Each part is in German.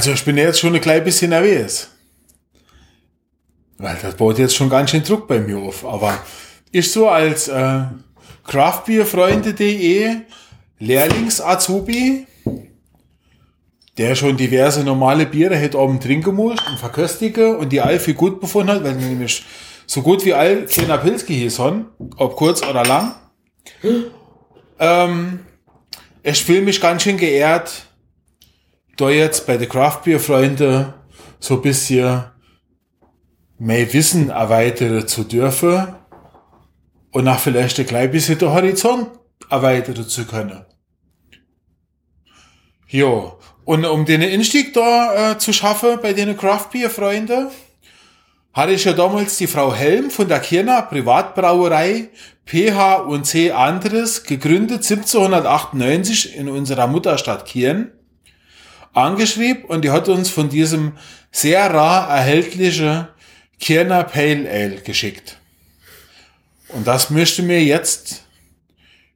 Also ich bin jetzt schon ein klein bisschen nervös. Weil das baut jetzt schon ganz schön Druck bei mir auf. Aber ich so als äh, Craftbeerfreunde.de Lehrlings-Azubi, der schon diverse normale Biere hätte oben trinken muss und verköstige und die all viel gut befunden hat, weil nämlich so gut wie all kleiner Pilz gehießen, ob kurz oder lang. Ähm, ich fühle mich ganz schön geehrt, da jetzt bei den Craftbeer-Freunde so ein bisschen mehr Wissen erweitern zu dürfen und nach vielleicht ein klein bisschen den Horizont erweitern zu können. Jo, und um den Einstieg da äh, zu schaffen bei den Craftbeer-Freunde, hatte ich ja damals die Frau Helm von der Kirner Privatbrauerei PH und C Andres, gegründet 1798 in unserer Mutterstadt Kirn, angeschrieben und die hat uns von diesem sehr rar erhältliche Kirner Pale Ale geschickt. Und das möchte mir jetzt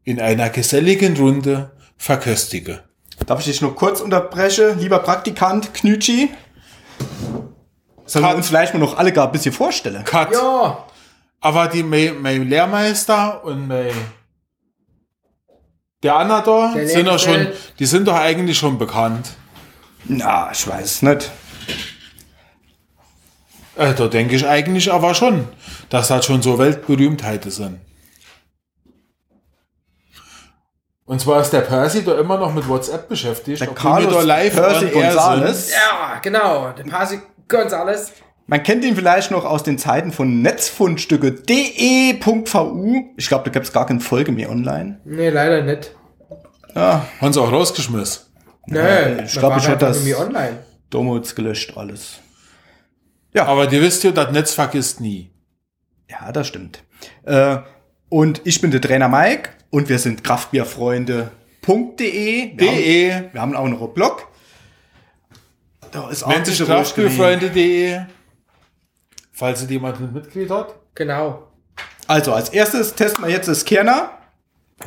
in einer geselligen Runde verköstigen. Darf ich dich nur kurz unterbrechen, lieber Praktikant Knütschi? Sollen wir uns vielleicht mal noch alle gar ein bisschen vorstellen? Cut. Ja, Aber die mein, mein Lehrmeister und mein der Anna da Der sind doch schon, die sind doch eigentlich schon bekannt. Na, ich weiß nicht. Äh, da denke ich eigentlich aber schon, dass das schon so Weltberühmtheiten sind. Und zwar ist der Percy da immer noch mit WhatsApp beschäftigt. Der Carlos da live Percy Gonzales. ja, genau. Der Pasi Gonzales. Man kennt ihn vielleicht noch aus den Zeiten von netzfundstücke.de.vu. Ich glaube, da gibt es gar keine Folge mehr online. Nee, leider nicht. Ja, Haben sie auch rausgeschmissen. Nee, ich glaub, ich hätte das- irgendwie online. Domods gelöscht alles. Aber die wisst ja, das Netz vergisst nie. Ja, das stimmt. Äh, und ich bin der Trainer Mike und wir sind kraftbierfreunde.de. Wir, haben- De. wir haben auch noch einen Blog. Da ist auch Nennt sich. Kraftspielfreunde.de. Falls ihr jemand ein Mitglied hat. Genau. Also, als erstes testen wir jetzt das Kerner.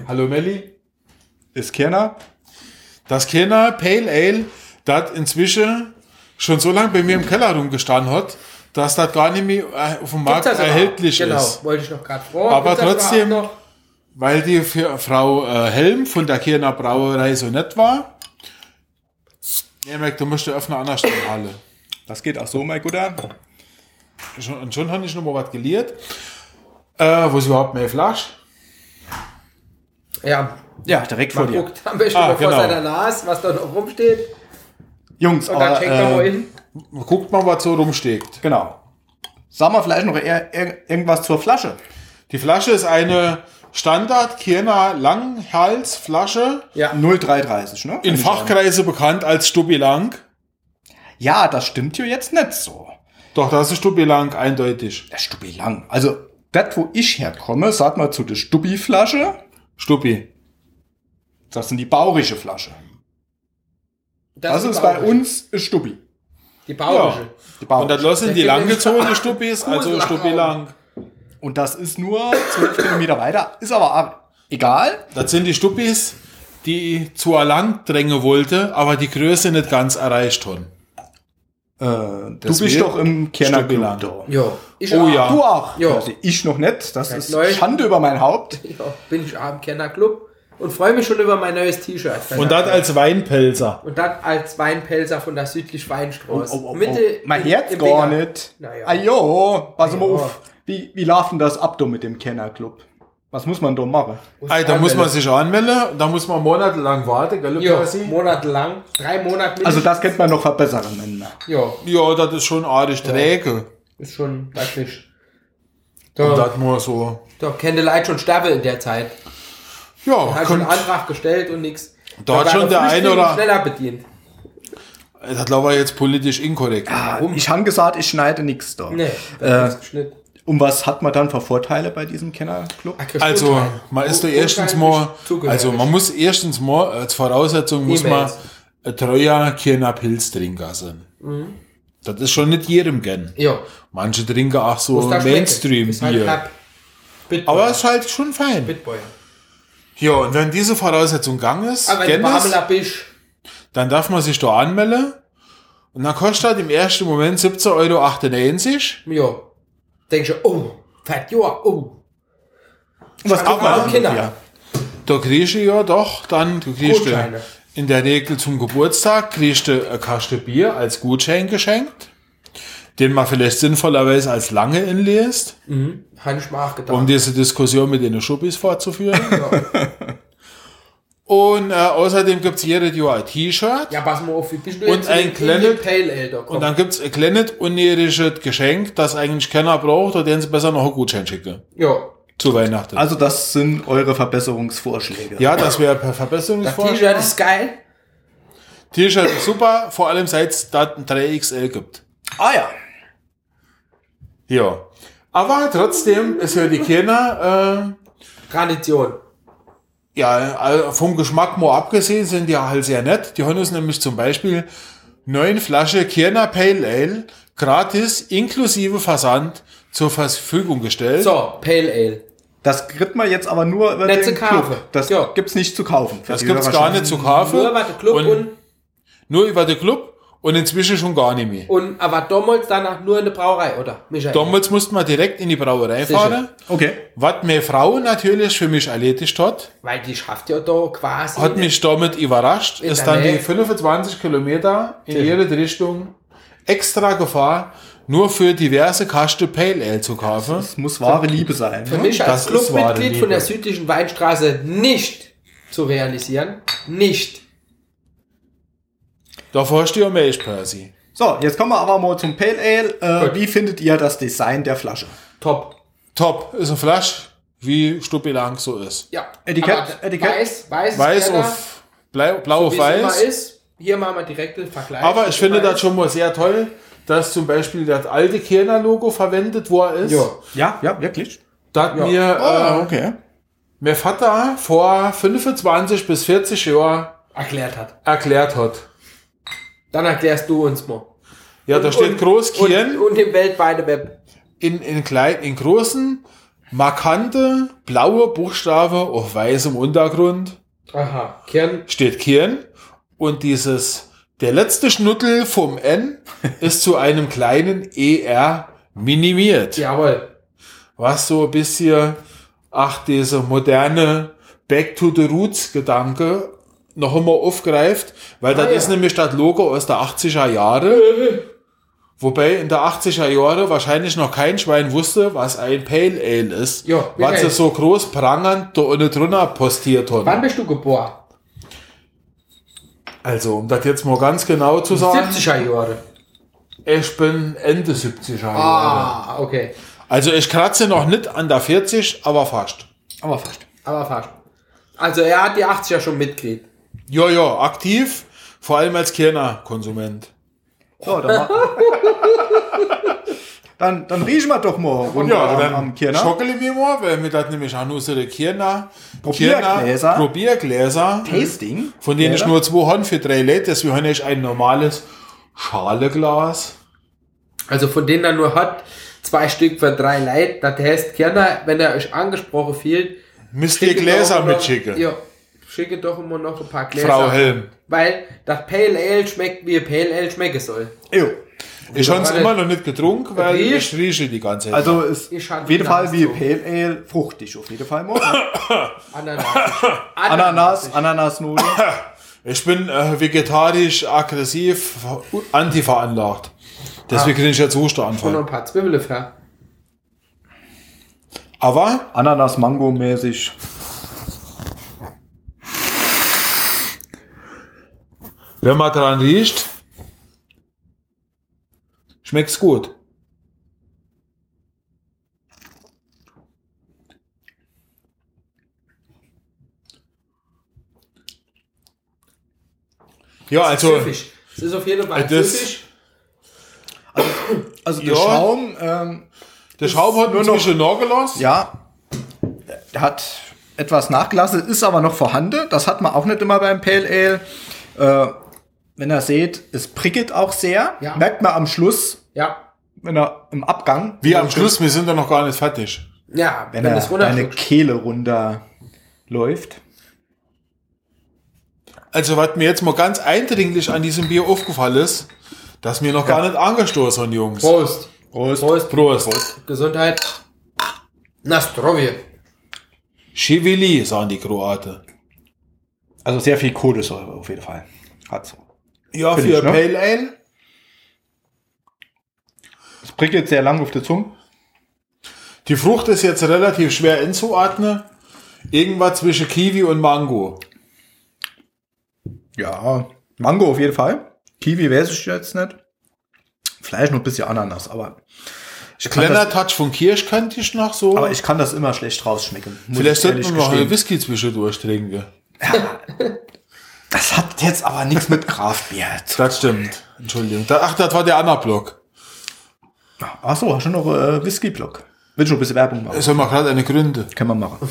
Hallo Melli. Das Kerner. Das Kerner Pale Ale, das inzwischen schon so lange bei mir im Keller rumgestanden hat, dass das gar nicht mehr äh, auf dem Markt erhältlich überhaupt? ist. Genau, wollte ich noch gerade fragen. Aber Gibt's trotzdem-? Weil die für Frau äh, Helm von der Kerner Brauerei so nett war. Ja, Mac, du musst öffnen an der Halle. Das geht auch so, mein Guter. Und schon habe ich noch mal was geliert. Äh, wo ist überhaupt mehr Flasch? Ja, Ja, direkt vor man dir. guckt am besten Ah, mal vor genau. seiner Nase, was da noch rumsteht. Jungs, Und dann aber, checkt man mal äh, hin. Guckt mal, was so rumsteht. genau. Sagen wir vielleicht noch eher, ir- irgendwas zur Flasche. Die Flasche ist eine Standard Kirner Langhalsflasche, Ja, 0330, ne? in Fachkreise bekannt als Stubbi Lang. Ja, das stimmt ja jetzt nicht so. Doch, das ist Stubbi Lang, eindeutig. Der Stubbi lang. Also, das, wo ich herkomme, sag mal zu der Stubbi-Flasche, Stubbi. Das sind die baurische Flasche. Das, die ist bei uns Stubbi. Die baurische. Die Und baurische. das lassen Der die geht nämlich langgezogene so- Stubbis, also Stubbi. Lang. Und das ist nur 12 Kilometer weiter. Ist aber auch egal. Das sind die Stubbis, die zu Lang drängen wollte, aber die Größe nicht ganz erreicht haben. Äh, du Das bist doch im Kerner Club da. Ja, ich Oh auch. ja. Du auch? Ja. Also ich noch nicht. Das Seit ist Schande über mein Haupt. Ja, bin ich auch im Kennerclub und freue mich schon über mein neues T-Shirt. Und das als Weinpelzer. Und das als Weinpelzer von der südlich Weinstraße. Oh, oh, oh, Mitte oh. Mein im- Herz im gar nicht. Naja. Ajo, pass mal auf. Wie, wie läuft denn das ab da mit dem Kennerclub? Was muss man da machen? Ey, da muss man sich anmelden, da muss man monatelang warten, gell, Ja, monatelang. Drei Monate Also das könnte man noch verbessern. Männer. Ja, Ja, das ist schon artig träge. ist schon wirklich. Und Da, das nur so. da die Leute schon sterben in der Zeit. Ja, Hat schon einen Antrag gestellt und nichts. Da hat schon der eine oder- schneller bedient. das glaube ich jetzt politisch inkorrekt. Warum? Ich habe gesagt, ich schneide nichts da. Nee, Äh, das ist geschnitten. Und was hat man dann für Vorteile bei diesem Kennerclub? Also, man ist da erstens mal, also man muss erstens mal, als Voraussetzung muss man ein treuer Kiener Pilztrinker sein. Das ist schon nicht jedem gern. Ja. Manche trinken auch so. Mainstream-Bier. Halt. Aber es ist halt schon fein. Bitboy. Ja, und wenn diese Voraussetzung gang ist, Aber wenn du bist, dann darf man sich da anmelden Und dann kostet das im ersten Moment 17,98 Euro. Ja. Denkst du, oh, fett, ja, oh. Was kriegt man Kinder. dafür? Da kriegst du ja doch dann, du kriegst du in der Regel zum Geburtstag, kriegst du eine Kaste Bier als Gutschein geschenkt, den man vielleicht sinnvollerweise als lange inlässt, Mhm. Habe ich mal gedacht. um diese Diskussion mit den Schuppis fortzuführen. Und äh, außerdem gibt's jedes Jahr ein T-Shirt. ja, pass mal auf, wie bist du Und jetzt ein kleines- Pale Ale Und dann gibt's ein kleines unnäherisches Geschenk, das eigentlich keiner braucht, oder den sie besser noch einen Gutschein schicken. Ja, Zu Weihnachten. Also das sind eure Verbesserungsvorschläge. ja, das wäre per das Verbesserungsvorschlag. T-Shirt ist geil. T-Shirt ist super, vor allem seit es da ein 3XL gibt. Ah ja. Ja. Aber trotzdem ist ja die Kinder, Tradition. äh, ja, äh, vom Geschmack mal abgesehen, sind die halt sehr nett. Die haben uns nämlich zum Beispiel neun Flasche Kirner Pale Ale gratis inklusive Versand zur Verfügung gestellt. So, Pale Ale. Das kriegt man jetzt aber nur über Nicht den. Club. Das Ja. gibt's nicht zu kaufen. Das gibt's gar nicht zu kaufen. Nur was der Club und, und, nur über den Club und inzwischen schon gar nicht mehr. und aber damals danach nur in der Brauerei, oder? Michael? Damals mussten wir direkt in die Brauerei Sicher. fahren. Okay. Was meine Frau natürlich für mich erledigt hat, Weil die schafft ja da quasi. hat mich damit überrascht, ist dann die Nähe. 25 Kilometer in Sicher. jede Richtung extra gefahren, nur für diverse Kaste Pale Ale zu kaufen. Das muss wahre Liebe sein. Für ne? mich als Clubmitglied von der südlichen Weinstraße nicht zu realisieren. Nicht. Davor hast du ja Milch, Percy. So, jetzt kommen wir aber mal zum Pale Ale. Äh, wie findet ihr das Design der Flasche? Top. Top, ist eine Flasche, wie Stuppi lang so ist. Ja. Etikett- Aber Etikett? Weiß, weiß, Weiß Kerner, auf blau, blau wie auf weiß. ist. Hier machen wir direkt den Vergleich. Aber ich finde das schon mal sehr toll, dass zum Beispiel das alte Kerner-Logo verwendet worden ist. Ja. Ja, ja, wirklich. Das mir Ah, äh, okay. mein Vater vor 25 bis 40 Jahren erklärt hat. erklärt hat. Dann erklärst du uns mal. Ja, da steht groß und, und im weltweiten Web. in, in, klein, in großen, markante, blaue Buchstaben auf weißem Untergrund Aha. Kern. steht Kieren und dieses, der letzte Schnuttel vom N ist zu einem kleinen ER minimiert. Jawohl. Was so ein bisschen, ach, diese moderne Back to the Roots Gedanke noch immer aufgreift, weil das Ah, ja. ist nämlich das Logo aus der 80er Jahre. Wobei in der 80er Jahre wahrscheinlich noch kein Schwein wusste, was ein Pale Ale ist. Ja, was okay. sie so groß prangernd da unten drunter postiert haben. Wann bist du geboren? Also, um das jetzt mal ganz genau zu sagen, 70er Jahre. ich bin Ende 70er Jahre. Ah, okay. Also ich kratze noch nicht an der 40, aber fast. Aber fast. Aber fast. Also er hat die 80er schon mitgekriegt. Ja, ja, aktiv, vor allem als Kerner-Konsument. So, dann, dann, dann riechen wir doch mal runter Ja, am, dann am Kirner. schockele mir mal, weil mir das nämlich auch nur so die Kerner, Probiergläser. Kerner- Probiergläser, Tasting. von denen ich Gläser. nur zwei habe für drei Liter, deswegen habe ich ein normales Schaleglas. Also von denen er nur hat, zwei Stück für drei Leute. Das heißt, Kerner, wenn er euch angesprochen fühlt, Müsst ihr Gläser mitschicken, Ja, schicke doch immer noch ein paar Gläser. Frau Helm. Weil das Pale Ale schmeckt, wie Pale Ale schmecken soll. Jo. Ich habe es immer noch nicht getrunken, weil Riecht. ich rieche die ganze Zeit. Also ist auf jeden Fall wie so. Pale Ale fruchtig. Auf jeden Fall mal. Ananas. Ananas, Ananasnudeln. Ich bin äh, vegetarisch, aggressiv, anti-veranlagt. Deswegen kriege ich jetzt Und noch Husteanfall. ein paar Zwiebeln für. Aber Ananas-Mango-mäßig. Wenn man dran riecht, schmeckt's gut. Ja, also Süffig. Es ist auf jeden Fall das- süffig. Also der Ja. Schaum, ähm, der Schaum hat nur noch nachgelassen. ja, der hat etwas nachgelassen, ist aber noch vorhanden. Das hat man auch nicht immer beim Pale Ale. Äh, wenn ihr seht, es prickelt auch sehr. Ja. Merkt man am Schluss, Ja. wenn er im Abgang. Wie am Schluss, wir sind ja noch gar nicht fertig. Ja, Wenn, wenn, er deine runterschluckt. Kehle runter läuft. Also was mir jetzt mal ganz eindringlich an diesem Bier aufgefallen ist, Das ist mir noch gar nicht angestoßen, Jungs. Prost. Prost. Prost. Prost. Gesundheit. Na, Strovje. Chivili, sagen die Kroaten. Also sehr viel Kohlensäure auf jeden Fall. Hat's. Ja, für ich, ne? Pale Ale. Es prickelt sehr lang auf der Zunge. Die Frucht ist jetzt relativ schwer einzuordnen. Irgendwas zwischen Kiwi und Mango. Ja, Mango auf jeden Fall. Kiwi weiß ich jetzt nicht. Vielleicht noch ein bisschen Ananas, aber ich Kleiner das, Touch von Kirsch könnte ich noch so. aber ich kann das immer schlecht rausschmecken. Vielleicht ich sollten wir noch einen Whisky zwischendurch trinken. Das hat jetzt aber nichts mit Kraftbier zu Das stimmt. Entschuldigung. Da- Ach, das war der Anna-Block. Ach so, hast du noch äh, Whisky-Block? Willst du noch ein bisschen Werbung machen? Soll man gerade eine Gründe. Können wir machen.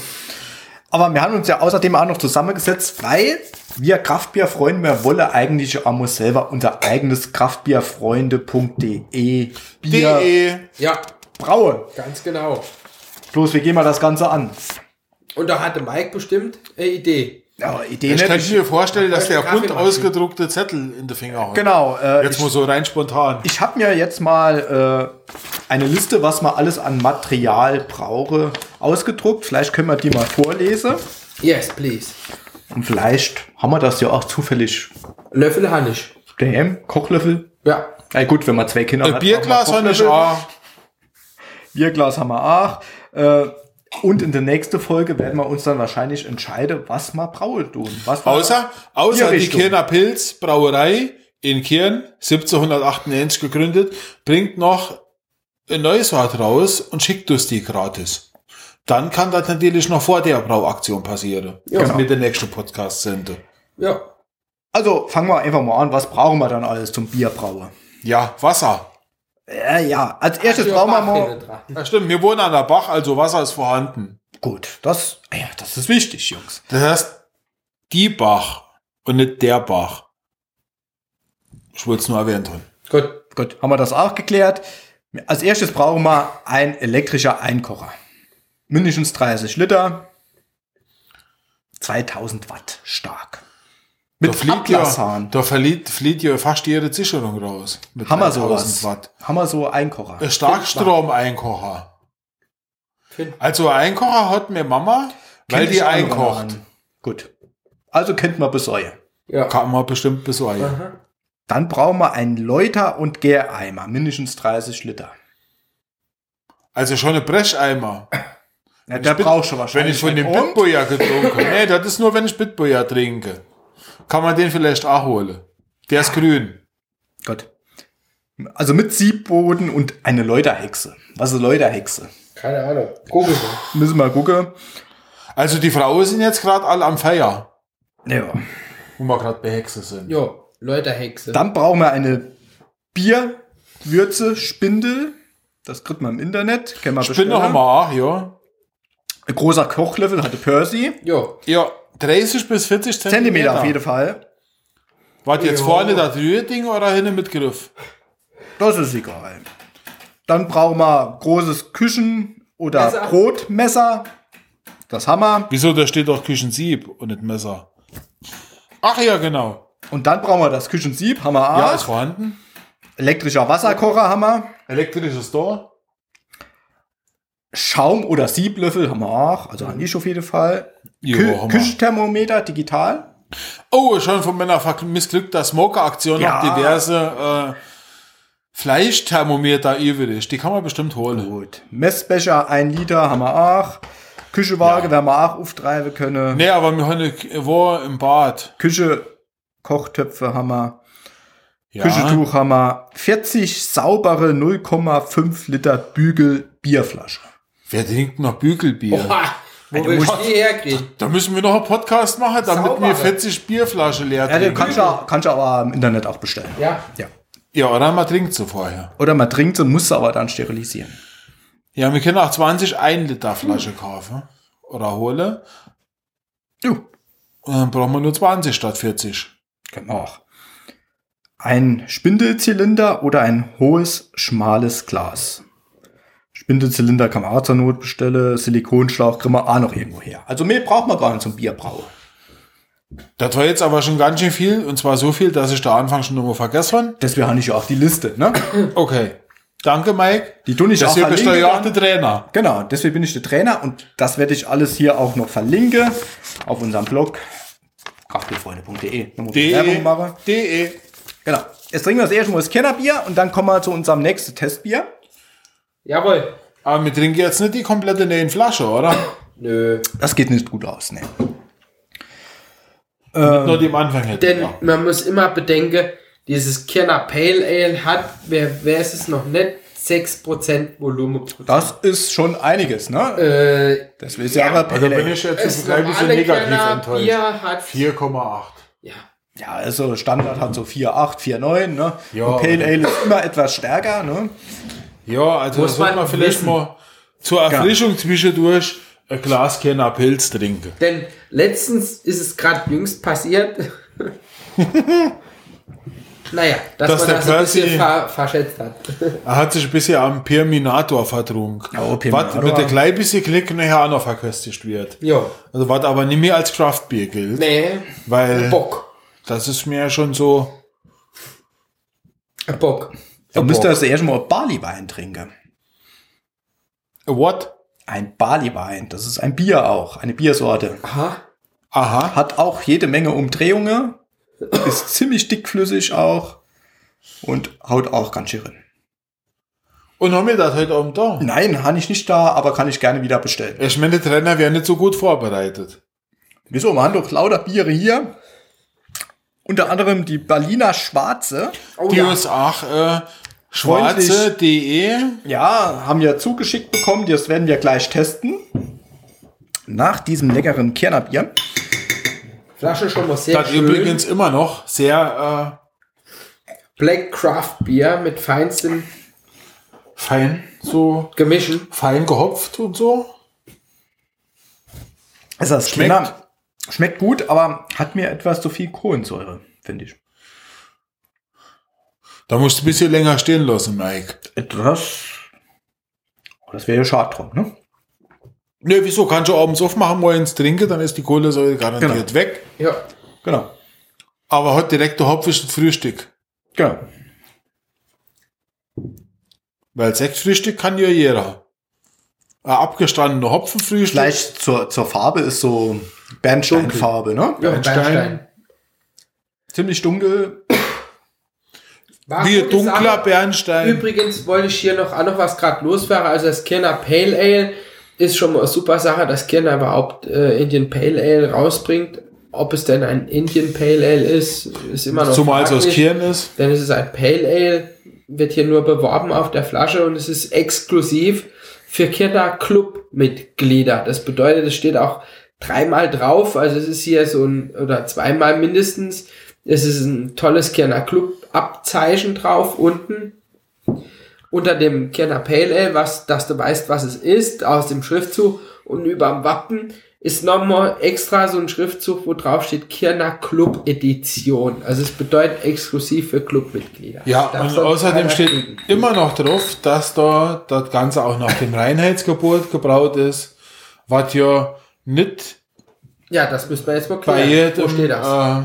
Aber wir haben uns ja außerdem auch noch zusammengesetzt, weil wir Kraftbierfreunde, wir wollen eigentlich auch selber unser eigenes kraftbierfreunde.de Bier DE. Ja, brauen. ganz genau. Bloß, wie gehen wir das Ganze an? Und da hatte Mike bestimmt eine Idee. Ja, Idee Ich kann mir vorstellen, dass der bunt Kaffeemaschine. ausgedruckte Zettel in den Finger hat. Genau. Äh, Jetzt ich mal so rein spontan. ich habe mir jetzt mal äh, eine Liste, was man alles an Material brauche, ausgedruckt. Vielleicht können wir die mal vorlesen. Yes, please. Und vielleicht haben wir das ja auch zufällig Löffel Hannisch. daheim. Kochlöffel. Ja. Na gut, wenn man zwei Kinder Ein hat. Bierglas habe ich Kochlöffel. auch. Bierglas haben wir auch. Äh, und in der nächsten Folge werden wir uns dann wahrscheinlich entscheiden, was wir brauen tun. Was wir- Außer, außer die. Kirner Pilz Brauerei in Kirn, 1798 gegründet, bringt noch ein neues Wort raus und schickt uns die gratis. Dann kann das natürlich noch vor der Brauaktion passieren. Ja. Ja. Mit der nächsten Podcast sende. Ja. Also fangen wir einfach mal an. Was brauchen wir dann alles zum Bierbrauen? Ja, Wasser. Ja, ja. Als erstes brauchen wir. Ja, stimmt. Wir wohnen an der Bach, also Wasser ist vorhanden. Gut, das, ja, das ist wichtig, Jungs. Das heißt, die Bach und nicht der Bach. Ich wollte es nur erwähnt haben. Gut. Gut, haben wir das auch geklärt. Als erstes brauchen wir ein elektrischer Einkocher. Mindestens 30 Liter. 2000 Watt stark. Mit da flieht, Ablasshahn. ja, da verliert, flieht ja fast ihre Sicherung raus. Mit Haben wir 3000 sowas? Watt. Haben wir so Einkocher? Ein Starkstromeinkocher. Also Einkocher hat mir Mama, weil Kennt die auch noch einkocht. Gut. Also kennt man besäue. Ja. Kann man bestimmt. Aha. Dann brauchen wir einen Läuter- und Gäreimer. Mindestens 30 Liter. Also schon ein Brescheimer. Ja, der braucht schon Wenn wahrscheinlich. ich von dem? Bitboyer getrunken habe. Nee, das ist nur, wenn ich Bitboyer trinke. Kann man den vielleicht auch holen. Der ist grün. Gut. Also mit Siebboden und eine Läuterhexe. Was ist eine Läuterhexe? Keine Ahnung. Google mal. Müssen wir gucken. Also die Frauen sind jetzt gerade alle am Feier, Ja. wo wir gerade bei Hexe sind. Jo, Leute Hexe. Dann brauchen wir eine Bierwürze Spindel. Das kriegt man im Internet. Kann man Spinne bestellen. haben wir auch, ja. Ein großer Kochlöffel hatte Percy. Jo. Ja, 30 bis 40 Zentimeter. Zentimeter auf jeden Fall. Warte, jetzt Ja. vorne das Rührding oder hinten mit Griff? Das ist egal. Dann brauchen wir großes Küchen- oder Messer. Brotmesser. Das haben wir. Wieso, da steht doch Küchensieb und nicht Messer. Ach ja, genau. Und dann brauchen wir das Küchensieb. Haben wir Ja, ist vorhanden. Elektrischer Wasserkocher haben wir. Elektrisches Tor. Schaum- oder Sieblöffel haben wir auch. Also an ich auf jeden Fall. Jo, Kü haben. Küchenthermometer digital. Oh, schon von meiner missglückter Smoker-Aktion Ja. noch diverse äh, Fleischthermometer übrig. Die kann man bestimmt holen. Gut. Messbecher, ein Liter haben wir auch. Küchewaage werden wir auch auftreiben können. Nee, aber wir haben eine, wo im Bad. Küche, Kochtöpfe haben wir. Ja. Küchentuch haben wir. 40 saubere 0,5 Liter Bügel Bierflasche. Wer trinkt noch Bügelbier? Boah, wo will ich die herkriegen? Da müssen wir noch einen Podcast machen, damit Saubere. wir 40 Bierflaschen leer Ja, den trinken. kannst du, auch- kannst du aber im Internet auch bestellen. Ja. Ja. Ja, oder man trinkt sie vorher. Oder man trinkt und muss sie aber dann sterilisieren. Ja, wir können auch 20 1 Liter Flasche kaufen. Oder holen. Du. Und dann brauchen wir nur 20 statt 40. Können wir auch. Ein Spindelzylinder oder ein hohes, schmales Glas. Spindelzylinder kann man auch zur Not bestellen. Silikonschlauch kriegen wir auch noch irgendwo her. Also mehr braucht man gar nicht zum Bierbrauen. Das war jetzt aber schon ganz schön viel, und zwar so viel, dass ich da Anfang schon nochmal vergessen Deswegen habe ich ja auch die Liste, ne? habe. Okay. Danke, Mike. Die tue ich auch Deswegen bist du ja auch der Trainer. Genau, deswegen bin ich der Trainer und das werde ich alles hier auch noch verlinken auf unserem Blog kraftbierfreunde.de. Nochmal Werbung. De. Genau. Jetzt trinken wir das erste Mal das Kennerbier und dann kommen wir zu unserem nächsten Testbier. Jawohl. Aber wir trinken jetzt nicht die komplette neuen Flasche, oder? Nö. Das geht nicht gut aus, ne? Nur die am Anfang hätten. Denn ja. man muss immer bedenken, dieses Kirner Pale Ale hat, wer, wer ist es noch nicht, 6% Volumen. Das ist schon einiges, ne? Äh, Das will ich ja, aber Also bin ich jetzt das ein bisschen negativ Kirner enttäuscht. Bier hat 4,8. ja, Ja, also Standard hat so 4,8, 4,9, ne? Ja, Und Pale Ale ist immer etwas stärker, ne? Ja, also Muss man man vielleicht wissen. mal zur Erfrischung zwischendurch ein Glas Kerner Pilz trinken. Denn letztens ist es gerade jüngst passiert. naja, dass Dass man der das ein bisschen ver verschätzt hat. Er hat sich ein bisschen am Perminator vertrunken. Oh, was mit der klein bisschen Klick nachher auch noch verköstigt wird. ja, Also was aber nicht mehr als Kraftbier gilt. nee, Weil Bock. das ist mir schon so. Bock. Da müsst ihr das erst mal Barleywein trinken. What? Ein Barleywein, das ist ein Bier auch, eine Biersorte. Aha. Aha. Hat auch jede Menge Umdrehungen, ist ziemlich dickflüssig auch und haut auch ganz schön rein. Und haben wir das heute Abend da? Nein, habe ich nicht da, aber kann ich gerne wieder bestellen. Ich meine, der Trainer wäre nicht so gut vorbereitet. Wieso? Wir haben doch lauter Biere hier. Unter anderem die Berliner Schwarze. Oh, Die ja. uns auch äh, schwarze.de Ja, haben wir zugeschickt bekommen. Das werden wir gleich testen. Nach diesem leckeren Kernerbier. Flasche schon mal sehr das schön. übrigens immer noch sehr Black Craft Bier mit feinstem äh, fein, so Gemischen. fein gehopft und so. Also das Schmeckt. Kerner schmeckt gut, aber hat mir etwas zu viel Kohlensäure, finde ich. Da musst du ein bisschen länger stehen lassen, Mike. Etwas. Das wäre ja schade drum, ne? Ne, wieso? Kannst du abends aufmachen, morgens trinken, dann ist die Kohlensäure garantiert Genau. weg. Ja. Genau. Aber heute direkt der Hopf ist das Frühstück. Genau. Weil Sektfrühstück kann ja jeder. Ein abgestandener Hopfenfrühstück. Gleich zur, zur Farbe ist so Bernsteinfarbe, ne? Ja, Bernstein. Bernstein. Ziemlich dunkel. War Wie gute dunkler Sache. Bernstein. Übrigens wollte ich hier noch auch noch was gerade loswerden. Also das Kirner Pale Ale ist schon mal eine super Sache, dass Kirner überhaupt äh, Indian Pale Ale rausbringt. Ob es denn ein Indian Pale Ale ist, ist immer noch Zumal es aus. Kirn ist. Denn es ist ein Pale Ale, wird hier nur beworben auf der Flasche und es ist exklusiv für Kirner Club-Mitglieder. Das bedeutet, es steht auch dreimal drauf, also es ist hier so ein, oder zweimal mindestens, es ist ein tolles Kirner Club-Abzeichen drauf unten. Unter dem Kirner Pale Ale, was, dass du weißt, was es ist, aus dem Schriftzug und über dem Wappen ist nochmal extra so ein Schriftzug, wo drauf steht Kirner Club Edition. Also es bedeutet exklusiv für Clubmitglieder. Ja, Darf und außerdem steht kriegen. immer noch drauf, dass da das Ganze auch nach dem Reinheitsgebot gebraut ist, was ja nicht Ja, das müssen wir jetzt mal bei klären. Wo jedem, steht das? äh,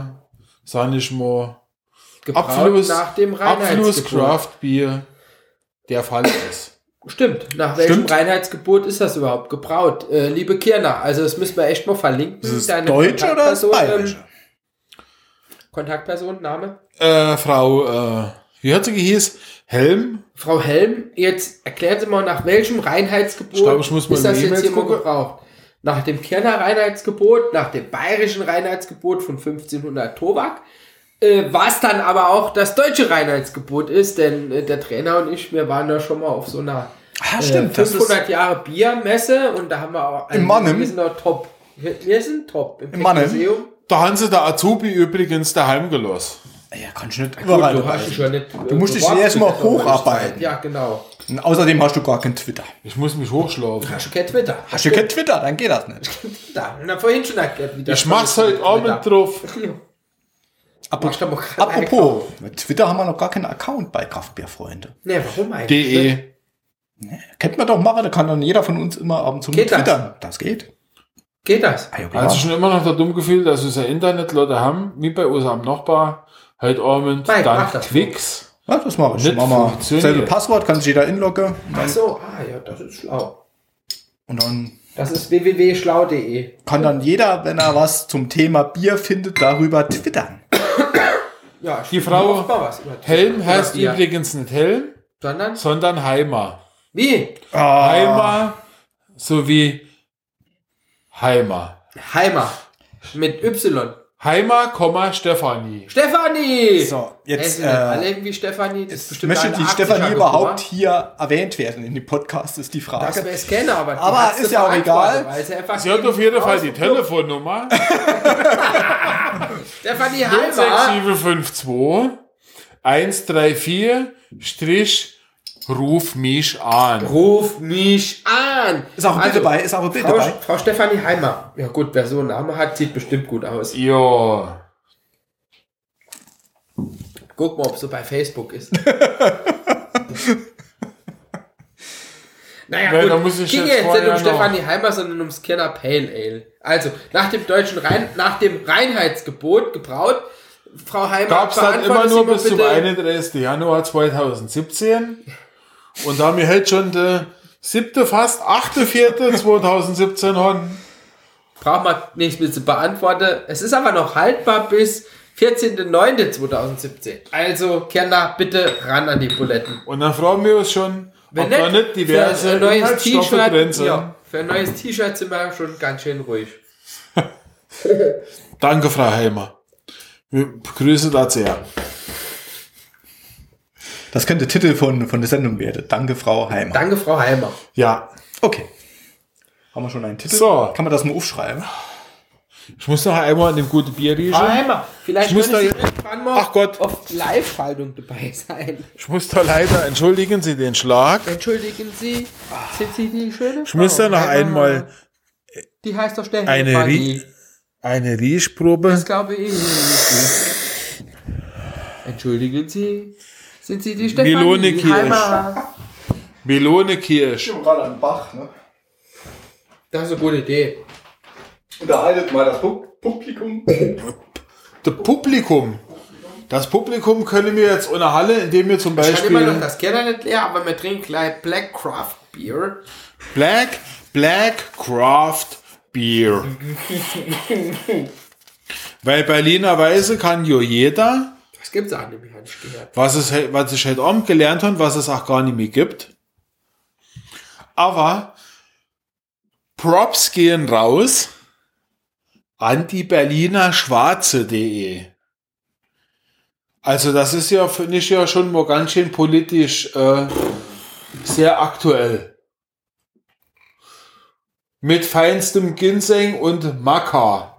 sag ich mal, Gebraut Abfluss, nach dem Reinheitsgebot. Craft Bier der Fall ist. Stimmt. Nach welchem Stimmt. Reinheitsgebot ist das überhaupt gebraut? Äh, liebe Kirner, also das müssen wir echt mal verlinken. Ist es Deine Deutsch oder ist Bayerisch? ähm, Kontaktperson, Name? Äh, Frau, äh, wie hat sie gehieß? Helm? Frau Helm, jetzt erklären Sie mal, nach welchem Reinheitsgebot Ich glaube, ich muss mal ist das die jetzt hier mal gebraucht? Nach dem Kirner Reinheitsgebot, nach dem bayerischen Reinheitsgebot von 1500 Tobak, äh, was dann aber auch das deutsche Reinheitsgebot ist, denn äh, der Trainer und ich, wir waren da schon mal auf so einer Ah, stimmt, äh, das 500 Jahre Biermesse und da haben wir auch Im Mannheim? wir sind doch top. Wir, wir sind top im, Im Mannheim? Museum. Da haben sie der Azubi übrigens daheim gelassen. Ja, kannst du nicht überall Du hast dich ja nicht. Du musst dich beworben erst mal zu der hocharbeiten. Ja, genau. Und außerdem hast du gar kein Twitter. Ich muss mich hochschlafen. Hast du kein Twitter? Hast du kein Twitter, dann geht das nicht. Da, und dann vorhin schon erklärt, wie das Ich mach's heute Abend Twitter. drauf. Apropos, mit Twitter haben wir noch gar keinen Account bei Kraftbierfreunde. Ne, warum eigentlich? De. Kennt man doch machen, da kann dann jeder von uns immer ab und zu Geht das? twittern. Das geht. Geht das? Ah, ja, Also schon immer noch das dumme Gefühl, dass unser Internetleute haben, wie bei unserem Nachbar, halt Abend dank das Twix. Ja, das mache ich. Nicht Mach mal funktioniert. selbe Passwort, kann sich jeder inloggen. Ach so, ah ja, das ist schlau. Und dann Das ist www.schlau.de. kann dann jeder, wenn er was zum Thema Bier findet, darüber twittern. Ja, Die Frau Helm heißt Bier. übrigens nicht Helm, Sondern? sondern Heimer. Wie? Ah. Heimer sowie Heimer. Heimer. Mit Y. Heimer, Komma, Stefanie. Stefanie! So, Jetzt, jetzt äh, alle irgendwie Stefanie. Das ist bestimmt möchte die 80er Stefanie überhaupt hier erwähnt werden in dem Podcast, ist die Das Frage. wäre es gerne, aber. Aber ist ja auch egal. sie hat auf jeden Fall die. Telefonnummer. Stefanie Heimer. 06752 134 Strich Ruf mich an. Ruf mich an. Ist auch ein Bild dabei, ist auch ein Bild Frau, dabei. Frau Stefanie Heimer. Ja gut, wer so einen Namen hat, sieht bestimmt gut aus. Ja. Guck mal, ob so bei Facebook ist. naja, Weil gut. da muss ich ging jetzt jetzt nicht um Stefanie Heimer, sondern ums Kerner Pale Ale. Also, nach dem deutschen Rein nach dem Reinheitsgebot gebraut, Frau Heimer, Gab es dann immer nur bis zum bitte- 31. Januar 2017. Und da wir heute schon der siebte, fast achte, vierte 2017 haben, Braucht man nichts mehr zu beantworten. Es ist aber noch haltbar bis 14.09.2017. Also, Kerner, bitte ran an die Buletten. und dann fragen wir uns schon, Wenn ob da nicht diverse für ein neues T-Shirt, sind. ja, für ein neues T-Shirt sind wir schon ganz schön ruhig. Danke, Frau Heimer. Wir begrüßen das sehr. Das könnte Titel von, von der Sendung werden. Danke, Frau Heimer. Danke, Frau Heimer. Ja, Okay. Haben wir schon einen Titel? So. Kann man das mal aufschreiben? ich muss noch einmal an dem guten Bier riechen. Frau Heimer, vielleicht Ich muss da- irgendwann mal Ach Gott. auf Live-Schaltung dabei sein. Ich muss da leider, entschuldigen Sie den Schlag. Entschuldigen Sie, sind Sie die schöne Ich muss da noch einmal Die heißt doch Stefanie. eine, Rie eine Riechprobe. Das glaube ich. Entschuldigen Sie, sind Sie die Stefanie Melone Kirsch. Melone Kirsch. gerade am Bach, ne? Das ist eine gute Idee. Unterhaltet mal das Publikum. Das Publikum. Das Publikum können wir jetzt unterhalten, indem wir zum Ich habe immer noch Beispiel das Keller nicht leer, aber wir trinken gleich Black Craft Beer. Black, Black Craft Beer. Weil Berliner Weise kann ja jeder, Das gibt's auch nicht mehr, habe was, es, was ich heute Abend gelernt habe, was es auch gar nicht mehr gibt. Aber Props gehen raus an die Berliner Schwarze.de. Also das ist ja, finde ich ja schon mal ganz schön politisch äh, sehr aktuell. Mit feinstem Ginseng und Maca.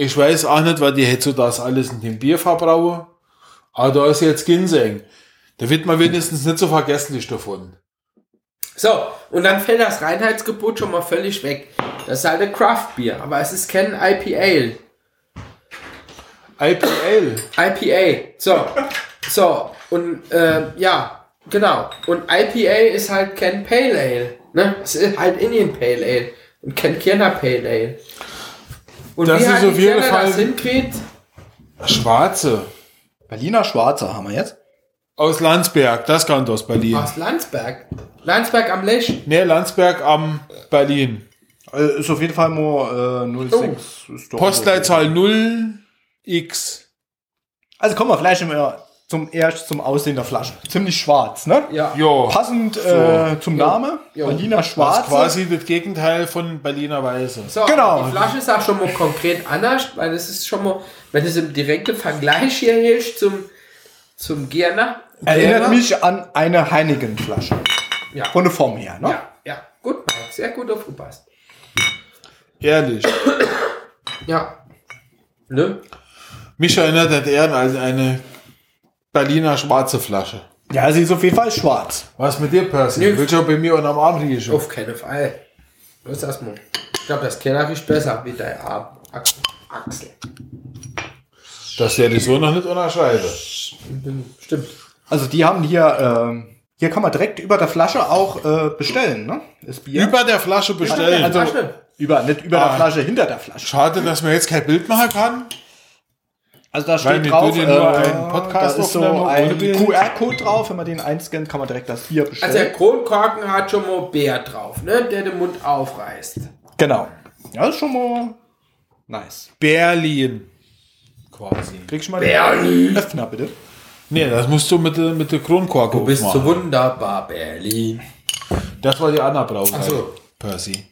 Ich weiß auch nicht, was die das alles in dem Bier verbrauen. Aber da ist jetzt Ginseng. Da wird man wenigstens nicht so vergesslich davon. So, und dann fällt das Reinheitsgebot schon mal völlig weg. Das ist halt ein Craft Beer, aber es ist kein IPA. IPL. IPA. So, so, und äh, ja, genau. Und IPA ist halt kein Pale Ale. Ne? Es ist halt Indian Pale Ale und kein Kierner Pale Ale. Und Das wie ist auf jeden Fall- das hinkriegt? Schwarze. Berliner Schwarzer haben wir jetzt. Aus Landsberg. Das kann aus Berlin. Aus Landsberg. Landsberg am Lech. Nee, Landsberg am Berlin. Äh, Ist auf jeden Fall nur äh, 06. Ist doch Postleitzahl 0x. Also kommen wir vielleicht mal zum erst zum Aussehen der Flasche. Ziemlich schwarz, ne? Ja. Ja. Passend äh, zum Namen. Jo. Berliner Das ist Schwarz. quasi das Gegenteil von Berliner Weiße. So, Genau. Die Flasche ist auch schon mal konkret anders, weil das ist schon mal, wenn es im direkten Vergleich hier ist zum, zum Gierner. Erinnert mich an eine Heineken-Flasche. Ja. Von der Form her, ne? Ja, ja. Gut, Mike. Sehr gut aufgepasst. Ehrlich. Ja. Ne? Mich erinnert das eher an eine Berliner schwarze Flasche. Ja, sie ist auf jeden Fall schwarz. Was mit dir, Percy? Nix. Willst du auch bei mir unterm Arm riechen? Auf keinen Fall. Los erstmal. Ich glaube, das Keller riecht besser wie dein Arm. Ach- Axel. Das werde ich so noch nicht unterschreiben. Stimmt. Also die haben hier ähm, Hier kann man direkt über der Flasche auch äh, bestellen, ne? Das Bier. Über der Flasche bestellen. also Flasche. über, nicht über Ah. der Flasche, hinter der Flasche. Schade, dass man jetzt kein Bild machen kann. Also da steht drauf, Podcast da ist so ein. QR-Code drauf. Wenn man den einscannt, kann man direkt das Bier bestellen. Also der Kronkorken hat schon mal Bär drauf, ne? Der den Mund aufreißt. genau. Ja, ist schon mal nice. Berlin. Quasi. Kriegst du mal Berlin. den Öffner, bitte? Nee, das musst du mit der, mit der Kronkorke Du bist so wunderbar, Berlin. Das war die Anna Brauerei. Ach so. Percy.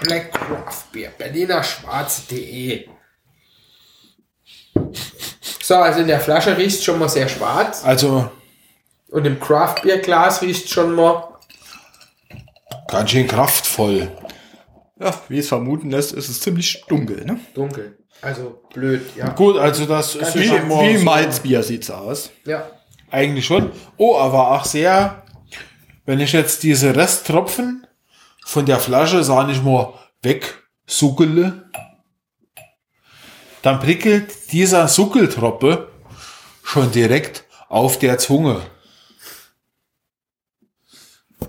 Black Craft Beer, Berliner Schwarze.de. So, also in der Flasche riecht schon mal sehr schwarz. Also Und im Craft Beer Glas riecht schon mal. ganz schön kraftvoll. Ja, wie es vermuten lässt, ist es ziemlich dunkel, ne? Dunkel. Also blöd, ja. Gut, also das ist Wie, schon mal wie so- Malzbier sieht's aus. Ja. Eigentlich schon. Oh, aber auch sehr, wenn ich jetzt diese Resttropfen von der Flasche, sag ich mal, wegsuckele, dann prickelt dieser Suckeltroppe schon direkt auf der Zunge.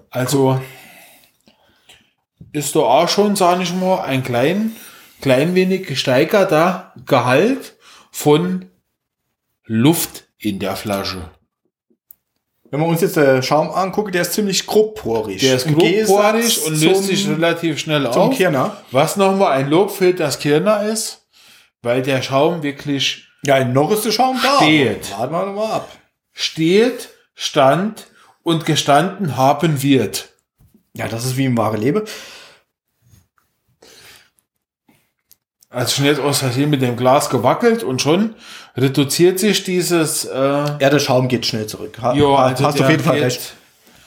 Also ist da auch schon, sag ich mal, ein klein, klein wenig gesteigerter Gehalt von Luft in der Flasche. Wenn wir uns jetzt den Schaum angucken, der ist ziemlich grobporig. Der ist grobporig und löst sich relativ schnell zum auf. Kirner. Was nochmal ein Lob für das Kirner ist, weil der Schaum wirklich Ja, noch ist der Schaum da. Steht. Warten wir mal ab. steht, stand und gestanden haben wird. Ja, das ist wie im wahre Leben. Also schon jetzt aus Versehen mit dem Glas gewackelt und schon reduziert sich dieses, äh, Ja, der Schaum geht schnell zurück. Ha, Jo, also hast der auf jeden Fall geht- recht.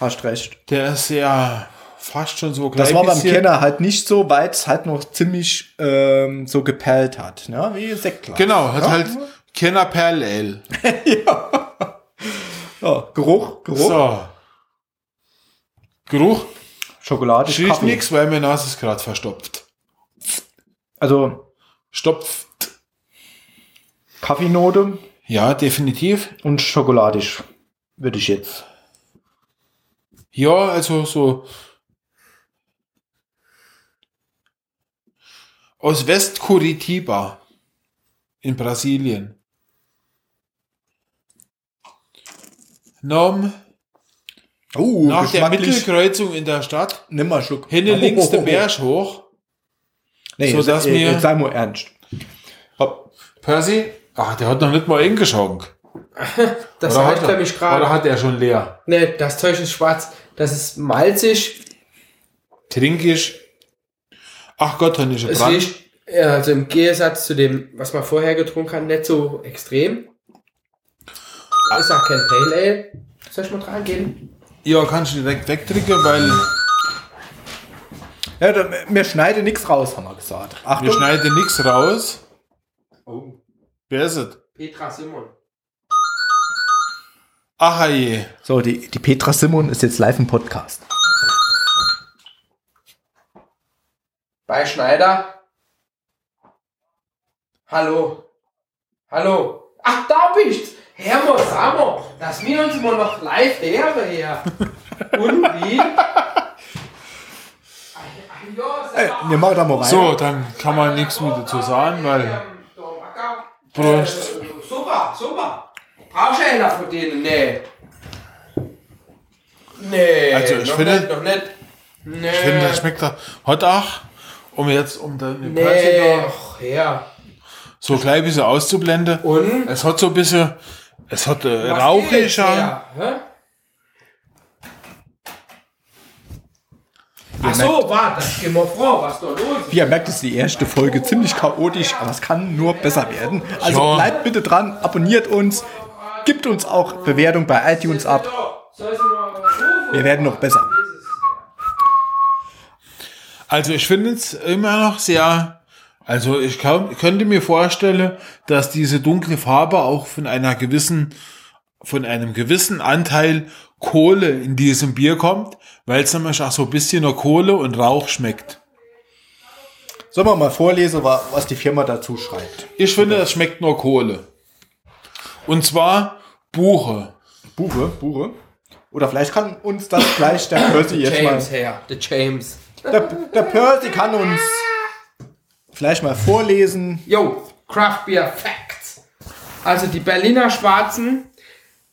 Hast recht. der ist ja fast schon so Das klein war beim Kenner halt nicht so, weil es halt noch ziemlich ähm, so gepellt hat. Ne? Wie Sektglas. Genau, hat ja? halt Kenner Perl Ale. Ja, Geruch, Geruch. So. Geruch Schokolade, Kaffee. nix, weil meine Nase ist gerade verstopft. Also Stopft. Kaffeenote Ja, definitiv. und schokoladisch würde ich jetzt. Ja, also so aus West-Curitiba in Brasilien. Nom, Uh, nach der Mittelkreuzung in der Stadt, Nimm mal Schluck. hinne links Oh, der oh, oh. Berg hoch. Nee, so jetzt, dass mir- sei mal ernst. Hopp. Percy, ach, der hat noch nicht mal eingeschenkt. Das Oder reicht hat, er, mich oder gerade. hat er schon leer? Ne, das Zeug ist schwarz. Das ist malzig. Trink ich. Ach Gott, hat nicht Es riecht, ja, also im Gegensatz zu dem, was man vorher getrunken hat, nicht so extrem. Ist auch kein Pale Ale. Soll ich mal dran gehen? Ja, kannst du direkt wegtrinken, weil Ja, da, mir schneide nichts raus, haben wir gesagt. wir Achtung. schneiden nichts raus. Oh. Wer ist es? Petra Simon. Ach je. So, die, die Petra Simon ist jetzt live im Podcast. Bei Schneider. Hallo. Hallo. Ach, da bist sag mal, dass wir uns mal noch live hören hier. Und wie? Ey, wir machen da mal rein. So, dann kann man nichts mehr dazu sagen, weil Prost. Super, super. Brauchst du einer von denen? Nee. Nee. Also, ich noch finde- Nicht, noch nicht. Nee. ich finde, das schmeckt da. Hat auch, um jetzt, um den den Nee. Ach, ja. so klein ein bisschen auszublenden. Und? Es hat so ein bisschen, es hat äh, rauchiger. Ach so, warte, geh mal vor, was da los ist. Wie ihr merkt, ist die erste Folge ziemlich chaotisch, aber es kann nur besser werden. Also Ja. bleibt bitte dran, abonniert uns, gibt uns auch Bewertung bei iTunes ab. Wir werden noch besser. Also ich finde es immer noch sehr, also ich kaum, könnte mir vorstellen, dass diese dunkle Farbe auch von einer gewissen, von einem gewissen Anteil Kohle in diesem Bier kommt, weil es nämlich auch so ein bisschen nach Kohle und Rauch schmeckt. Sollen wir mal vorlesen, wa- was die Firma dazu schreibt? Ich finde, es schmeckt nur Kohle. Und zwar Buche. Buche, Buche. Oder vielleicht kann uns das gleich der Percy jetzt mal. James her, der James. Der, der Percy kann uns vielleicht mal vorlesen. Yo, Craft Beer Facts. Also die Berliner Schwarzen,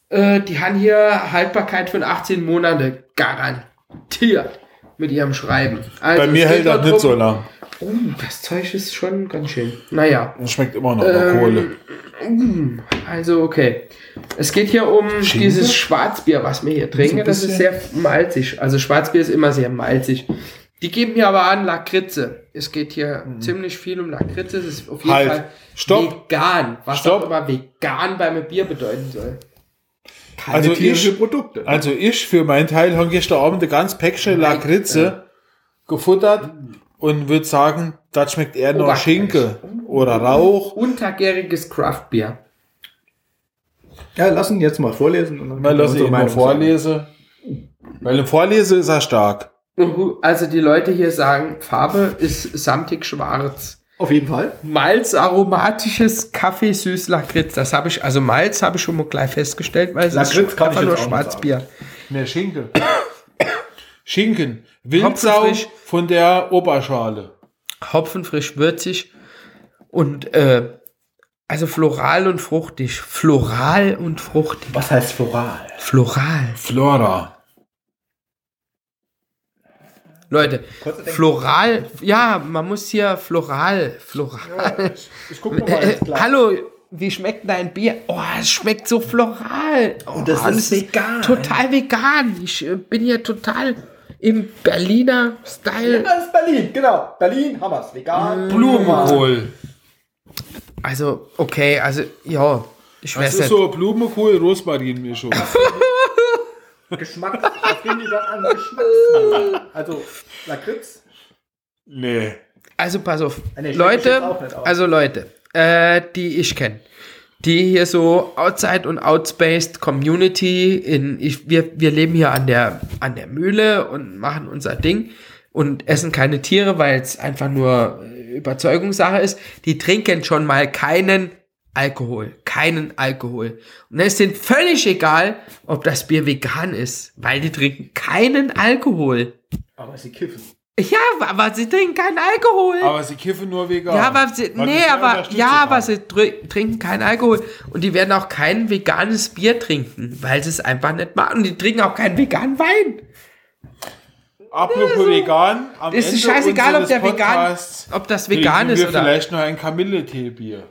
äh, die haben hier Haltbarkeit von 18 Monate garantiert mit ihrem Schreiben. Also Bei mir hält das nicht so drum- lang. Oh, das Zeug ist schon ganz schön. Naja, Das schmeckt immer noch nach Kohle. also okay. Es geht hier um dieses Schwarzbier, was wir hier trinken. Das ist sehr malzig. Also Schwarzbier ist immer sehr malzig. Die geben hier aber an Lakritze. Es geht hier ziemlich viel um Lakritze. Es ist auf jeden Halt. Fall Stopp. vegan. Was Stopp. auch immer vegan beim Bier bedeuten soll. Keine Also tierische ich- Produkte. Also ich für meinen Teil habe gestern Abend ein ganz Päckchen Lakritze gefuttert und würde sagen, das schmeckt eher nach Oberkirch. Schinke oder Rauch. Untergäriges Craftbier. Ja, lass ihn jetzt mal vorlesen. Und dann Mal lass ihn mal Meinung sagen. vorlese. Weil im Vorlese ist er stark. Also die Leute hier sagen, Farbe ist samtig schwarz. Auf jeden Fall. Malz aromatisches Kaffee süß Lakritz. Das habe ich, also Malz habe ich schon mal gleich festgestellt, weil es Lakritz ist einfach nur Schwarzbier. Mehr Schinken. Schinken. Wildsau von der Oberschale. Hopfenfrisch würzig und äh, also floral und fruchtig. Floral und fruchtig. Was heißt floral? Floral. Flora. Leute, floral, ja, man muss hier floral, floral. Ich guck noch mal Äh, hallo, wie schmeckt dein Bier? Oh, es schmeckt so floral. Oh, das ist vegan. Total vegan. Ich äh, bin hier total im Berliner Style. Das ist Berlin, genau. Berlin haben wir's. Vegan. Blumenkohl. Also, okay, also, ja, ich Das weiß ist nicht. so Blumenkohl-Rosmarin-Mischung. Geschmack. Was gehen die dann an Geschmack? Also, Lakritz. nee. Also, pass auf. Ah, nee, Leute, also Leute, äh, die ich kenne. Die hier so outside und outspaced Community in, ich, wir, wir leben hier an der, an der Mühle und machen unser Ding und essen keine Tiere, weil es einfach nur äh, Überzeugungssache ist. Die trinken schon mal keinen Alkohol. Keinen Alkohol. Und es ist denen völlig egal, ob das Bier vegan ist, weil die trinken keinen Alkohol. Aber sie kiffen. Ja, aber sie trinken keinen Alkohol. Aber sie kiffen nur vegan. Ja, aber sie, Weil nee, aber ja, aber sie tr- trinken keinen Alkohol und die werden auch kein veganes Bier trinken, weil sie es einfach nicht machen. Und die trinken auch keinen veganen Wein. Apropos vegan, am Ist Ende scheißegal, ob der vegan, Podcasts ob das vegan ist wir oder. vielleicht noch ein Kamilletee-Bier.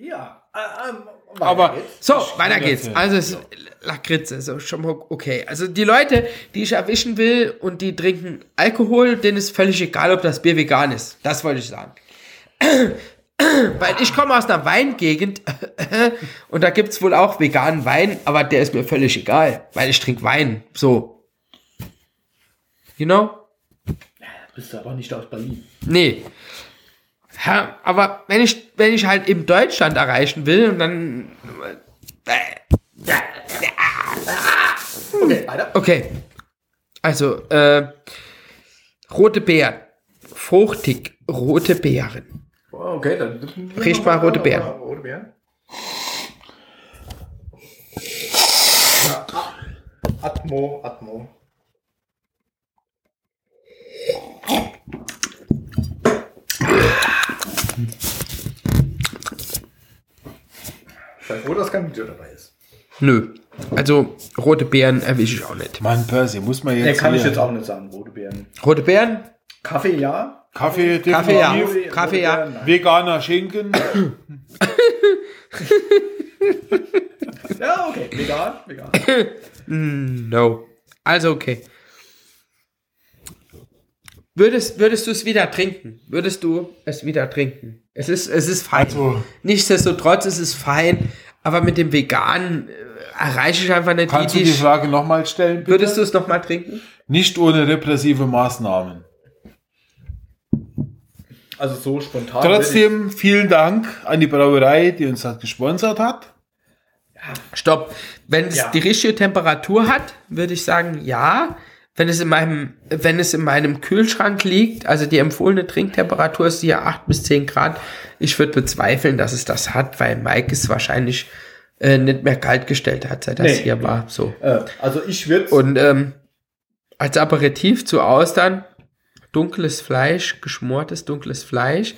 Ja. Äh, ähm, Aber geht's. So, weiter geht's. Also es ist Lakritze, so schon mal okay. Also die Leute, die ich erwischen will und die trinken Alkohol, denen ist völlig egal, ob das Bier vegan ist. Das wollte ich sagen. Weil ich komme aus einer Weingegend und da gibt's wohl auch veganen Wein, aber der ist mir völlig egal, weil ich trinke Wein. So. You know? Bist du aber nicht aus Berlin. Nee. Ja, aber wenn ich, wenn ich halt eben Deutschland erreichen will und dann. Okay, weiter. Okay. Also, äh, rote Beeren. Fruchtig, rote Beeren. Okay, dann. Riecht mal rote Beeren. Rote Beeren. Ja, Atmo, Atmo. Sei froh, dass kein Video dabei ist. Nö. Also, rote Beeren erwische ich auch nicht. Mann, Percy, muss man jetzt. Nee, kann ich hier- jetzt auch nicht sagen, rote Beeren. Rote Beeren? Kaffee ja. Kaffee, Kaffee, ja. definitiv. Rote Kaffee, ja. Beeren, nein. Veganer Schinken. Ja, okay. Vegan, vegan. No. Also, okay. Würdest, würdest du es wieder trinken? Würdest du es wieder trinken? Es ist, es ist fein. Also- Nichtsdestotrotz ist es fein, aber mit dem Veganen äh, erreiche ich einfach nicht Kannst die, du die Frage nochmal stellen? Bitte? Würdest du es nochmal trinken? Nicht ohne repressive Maßnahmen. Also so spontan. Trotzdem vielen Dank an die Brauerei, die uns das gesponsert hat. Stopp. Wenn es Ja. die richtige Temperatur hat, würde ich sagen, ja. Wenn es in meinem, wenn es in meinem Kühlschrank liegt, also die empfohlene Trinktemperatur ist hier 8 bis 10 Grad, ich würde bezweifeln, dass es das hat, weil Mike ist wahrscheinlich äh, nicht mehr kalt gestellt hat, seit das Nee. hier war. So. Äh, also ich würde Und ähm, als Aperitif zu Austern, dunkles Fleisch, geschmortes dunkles Fleisch.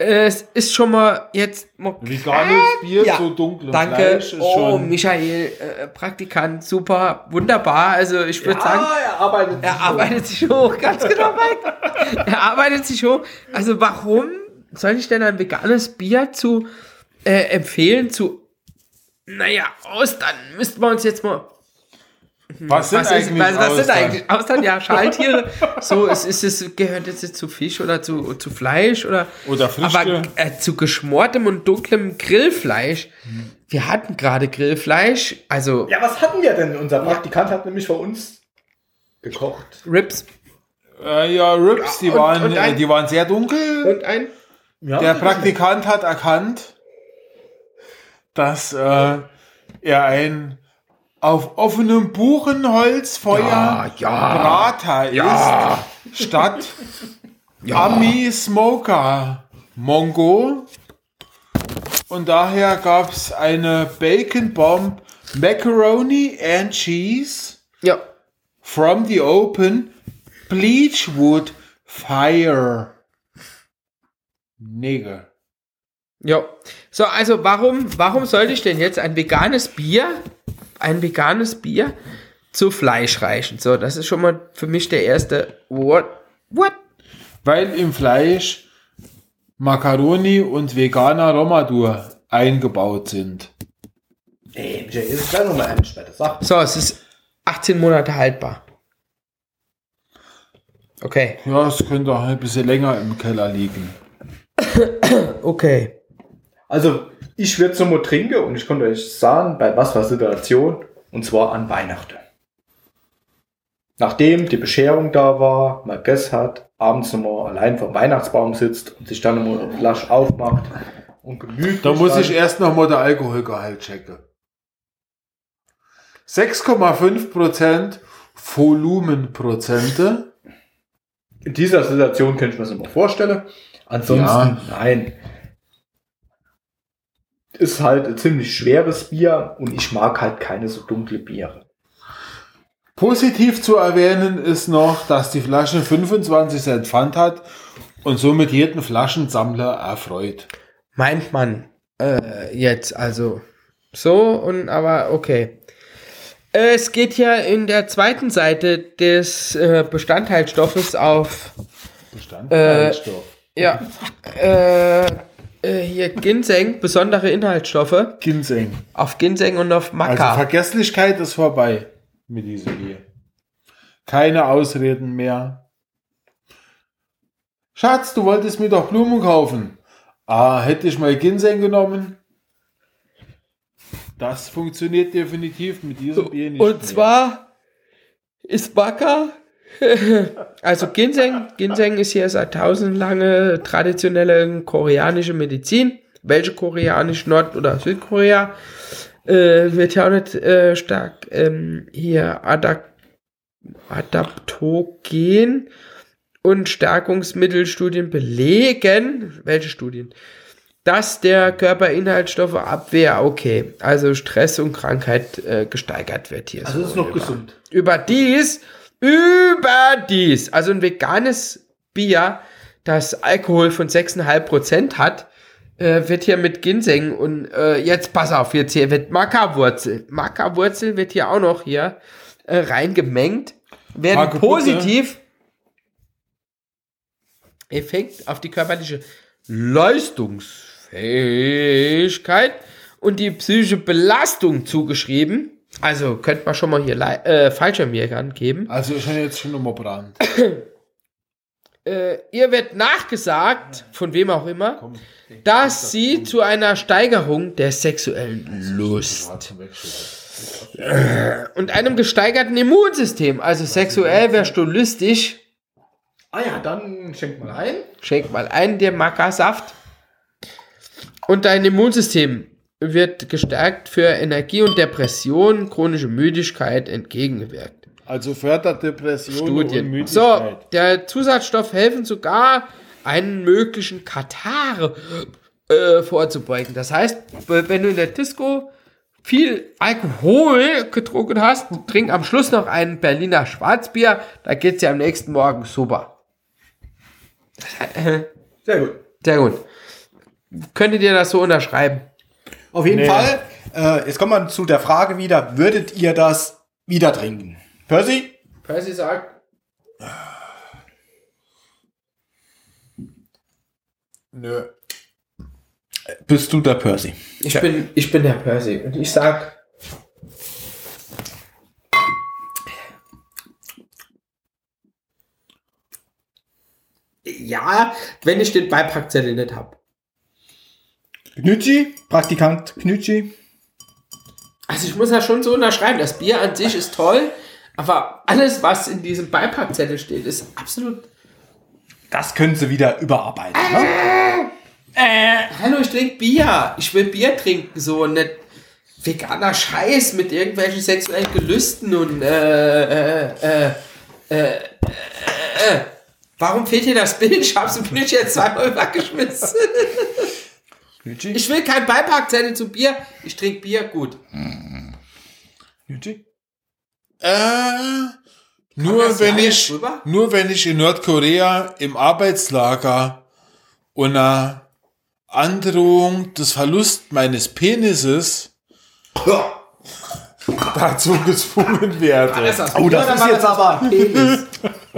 Es ist schon mal jetzt mal Veganes Bier Ja. zu dunklem Danke. Fleisch ist oh, schon. Michael, äh, Praktikant, super, wunderbar. Also ich würde sagen, er arbeitet. er arbeitet sich hoch, ganz genau, Mike. Er arbeitet sich hoch. Also warum soll ich denn ein veganes Bier zu äh, empfehlen zu, naja, Austern? Müssten wir uns jetzt mal Was sind was, ist, eigentlich was, was sind Austern? eigentlich Austern? Ja, Schaltiere. So, es ist es gehört es jetzt zu Fisch oder zu, zu Fleisch oder Oder Früchte. aber äh, zu geschmortem und dunklem Grillfleisch. Wir hatten gerade Grillfleisch, also Ja, was hatten wir denn? Unser Praktikant hat nämlich vor uns gekocht. Rips Äh, ja, Rips, die, und- waren, und ein- äh, die waren sehr dunkel. und ein Ja, Der Praktikant hat erkannt, dass äh, er ein auf offenem Buchenholzfeuer Ja, ja. Brater Ja. ist, statt Ami Smoker Mongo. Und daher gab es eine Bacon Bomb Macaroni and Cheese ja. from the open Bleachwood Fire. Nigger. Ja. So, also warum, warum sollte ich denn jetzt ein veganes Bier, ein veganes Bier zu Fleisch reichen? So, das ist schon mal für mich der erste What? What? Weil im Fleisch Macaroni und veganer Romadur eingebaut sind. Ey, Michael, ist gleich nochmal ein später. Sag. So, es ist 18 Monate haltbar. Okay. Ja, es könnte auch ein bisschen länger im Keller liegen. Okay. Also, ich würde so mal trinken und ich konnte euch sagen, bei was für Situation, und zwar an Weihnachten. Nachdem die Bescherung da war, man gegessen hat, abends nochmal allein vom Weihnachtsbaum sitzt und sich dann nochmal eine Flasche aufmacht und gemütlich. Da muss ich erst noch mal der Alkoholgehalt checken. 6,5% Volumenprozente. In dieser Situation könnte ich mir das immer vorstellen. Ansonsten, Ja. nein. Ist halt ein ziemlich schweres Bier und ich mag halt keine so dunkle Biere. Positiv zu erwähnen ist noch, dass die Flasche 25 Cent Pfand hat und somit jeden Flaschensammler erfreut. Meint man äh, jetzt also so und aber okay. Es geht ja in der zweiten Seite des äh, Bestandteilstoffes auf Bestandteilstoff. ja äh, äh, hier Ginseng, besondere Inhaltsstoffe Ginseng. auf Ginseng und auf Also Maca. Vergesslichkeit ist vorbei mit diesem Bier. Keine Ausreden mehr. Schatz, du wolltest mir doch Blumen kaufen. Ah, hätte ich mal Ginseng genommen. Das funktioniert definitiv mit diesem Bier nicht. und mehr. zwar ist Maca also Ginseng, Ginseng ist hier seit tausendlange traditionelle koreanische Medizin. Welche koreanisch, Nord- oder Südkorea? Äh, wird ja auch nicht äh, stark ähm, hier adap adaptogen und Stärkungsmittelstudien belegen. Welche Studien? Dass der Körper Inhaltsstoffe abwehr, okay, also Stress und Krankheit äh, gesteigert wird hier. Also so ist noch über- gesund. Überdies, überdies, also ein veganes Bier, das Alkohol von 6,5% hat, äh, wird hier mit Ginseng und äh, jetzt pass auf, jetzt hier wird Maca-Wurzel. Maca-Wurzel wird hier auch noch hier äh, reingemengt, werden Hagebutte. positiv Effekt auf die körperliche Leistungsfähigkeit und die psychische Belastung zugeschrieben. Also könnte man schon mal hier äh, Fallschirmjägern geben. Also ist ja jetzt schon immer Brand. Äh, ihr wird nachgesagt, von wem auch immer, dass sie zu einer Steigerung der sexuellen Lust und einem gesteigerten Immunsystem, also sexuell wärst du lustig, Ah ja, dann schenk mal ein. Schenk mal ein, der Maca-Saft. Und dein Immunsystem wird gestärkt für Energie und Depression, chronische Müdigkeit entgegengewirkt. Also fördert Depression und Studien. Müdigkeit. So, der Zusatzstoff helfen sogar, einen möglichen Katar äh, vorzubeugen. Das heißt, wenn du in der Disco viel Alkohol getrunken hast, trink am Schluss noch ein Berliner Schwarzbier, da geht's dir am nächsten Morgen super. Sehr gut. Sehr gut. Könntet ihr das so unterschreiben? Auf jeden Nee. Fall. Äh, jetzt kommen wir zu der Frage wieder, würdet ihr das wieder trinken? Percy? Percy sagt, Nö. Bist du der Percy? ich bin, ich bin der Percy und ich sag, ja, wenn ich den Beipackzettel nicht hab. Knütschi? Praktikant Knütschi? Also ich muss ja schon so unterschreiben, das Bier an sich ist toll, aber alles, was in diesem Beipackzettel steht, ist absolut. Das können sie wieder überarbeiten. Ne? Hallo, ich trinke Bier. Ich will Bier trinken, so nicht veganer Scheiß mit irgendwelchen sexuellen Gelüsten und äh, äh, äh, äh, äh, äh. Warum fehlt dir das Bild? Ich hab's im Knitsch jetzt zweimal weggeschmissen. Knütschi? Ich will kein Beipackzettel zu Bier. Ich trinke Bier, gut. Knütschi? Äh, das nur wenn ich, rüber? nur wenn ich in Nordkorea im Arbeitslager unter Androhung des Verlust meines Penises dazu gezwungen werde. Oh, das ist jetzt aber- Penis.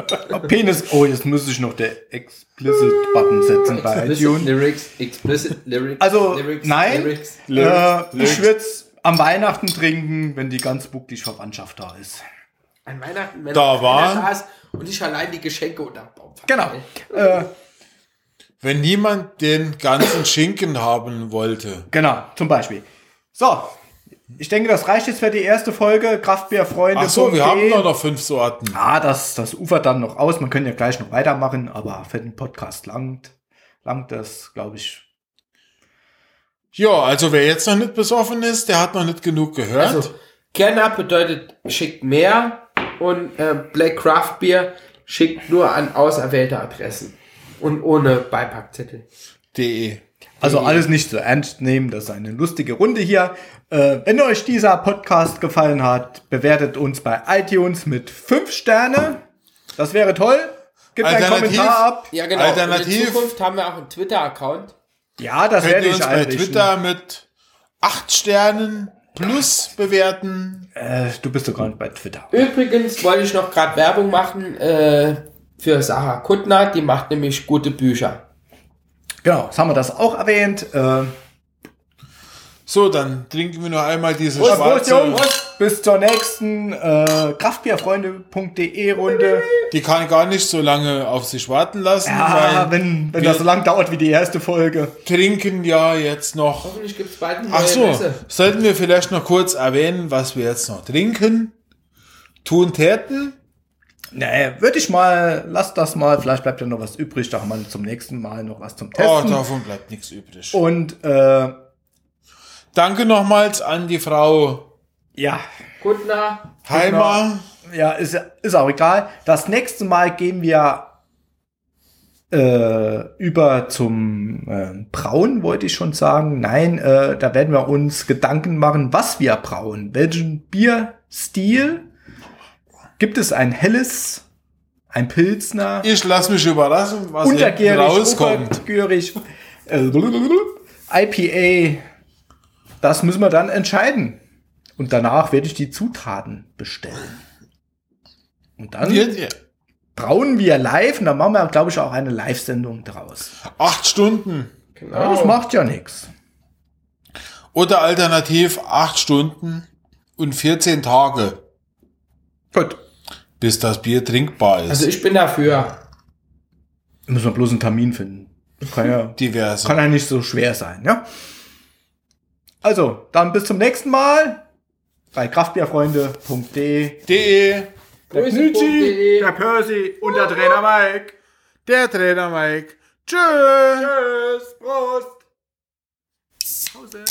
Penis. Oh, jetzt muss ich noch der Explicit-Button setzen bei Explicit iTunes. Lyrics, explicit Lyrics. Also, Lyrics, nein. Lyrics. Äh, ich würde es am Weihnachten trinken, wenn die ganz bucklige Verwandtschaft da ist. An Weihnachten, wenn Da war- ist und ich allein die Geschenke unter dem Baum Genau. verteile. Äh, Wenn niemand den ganzen Schinken haben wollte. genau, zum Beispiel. So, ich denke, das reicht jetzt für die erste Folge. Kraftbierfreunde. Ach so, wir haben doch noch fünf Sorten. Ah, das, das ufert dann noch aus. Man könnte ja gleich noch weitermachen, aber für den Podcast langt, langt das, glaube ich. Ja, also wer jetzt noch nicht besoffen ist, der hat noch nicht genug gehört. Also, Kerner bedeutet schickt mehr und äh, Black Craft Beer schickt nur an auserwählte Adressen und ohne Beipackzettel. De. Also alles nicht so ernst nehmen, das ist eine lustige Runde hier. Äh, wenn euch dieser Podcast gefallen hat, bewertet uns bei iTunes mit 5 Sterne. Das wäre toll. Gebt einen Kommentar ab. Ja, genau. Alternativ- Und in Zukunft haben wir auch einen Twitter-Account. Ja, das werde ich uns bei. Twitter mit acht Sternen plus bewerten. Äh, du bist doch gar nicht bei Twitter. Übrigens wollte ich noch gerade Werbung machen äh, für Sarah Kuttner. Die macht nämlich gute Bücher. Genau, jetzt haben wir das auch erwähnt. Äh, So, dann trinken wir noch einmal diese Prost, Prost, schwarze. Jungs. Bis zur nächsten äh, Kraftbierfreunde.de Runde. Die kann gar nicht so lange auf sich warten lassen, Ja, weil wenn, wenn das so lang dauert wie die erste Folge. trinken ja jetzt noch. Hoffentlich gibt es bald Ach so, Messe. sollten wir vielleicht noch kurz erwähnen, was wir jetzt noch trinken? Tun täten? Nee, würde ich mal, lass das mal, vielleicht bleibt ja noch was übrig, da haben wir zum nächsten Mal noch was zum Oh, Testen. davon bleibt nichts übrig. Und äh, Danke nochmals an die Frau ja, Kuttner. Heimer. ja, ist, ist auch egal. Das nächste Mal gehen wir äh, über zum äh, Brauen, wollte ich schon sagen. Nein, äh, da werden wir uns Gedanken machen, was wir brauen. Welchen Bierstil? Gibt es ein helles, ein Pilsner? Ich lasse mich überraschen, was untergärig, rauskommt. obergärig, äh, IPA. Das müssen wir dann entscheiden. Und danach werde ich die Zutaten bestellen. Und dann Wir- wir- brauen wir live und dann machen wir, glaube ich, auch eine Live-Sendung draus. Acht Stunden. Ja, das macht ja nichts. Oder alternativ acht Stunden und 14 Tage, Gut. Bis das Bier trinkbar ist. Also ich bin dafür. Müssen wir bloß einen Termin finden. Kann ja, Diverse. kann ja nicht so schwer sein, ja? Also, dann bis zum nächsten Mal bei kraftbierfreunde.de. De. Der Knütschi, der Percy und der Trainer Mike. Der Trainer Mike. Tschüss. Tschüss, Prost. Pause.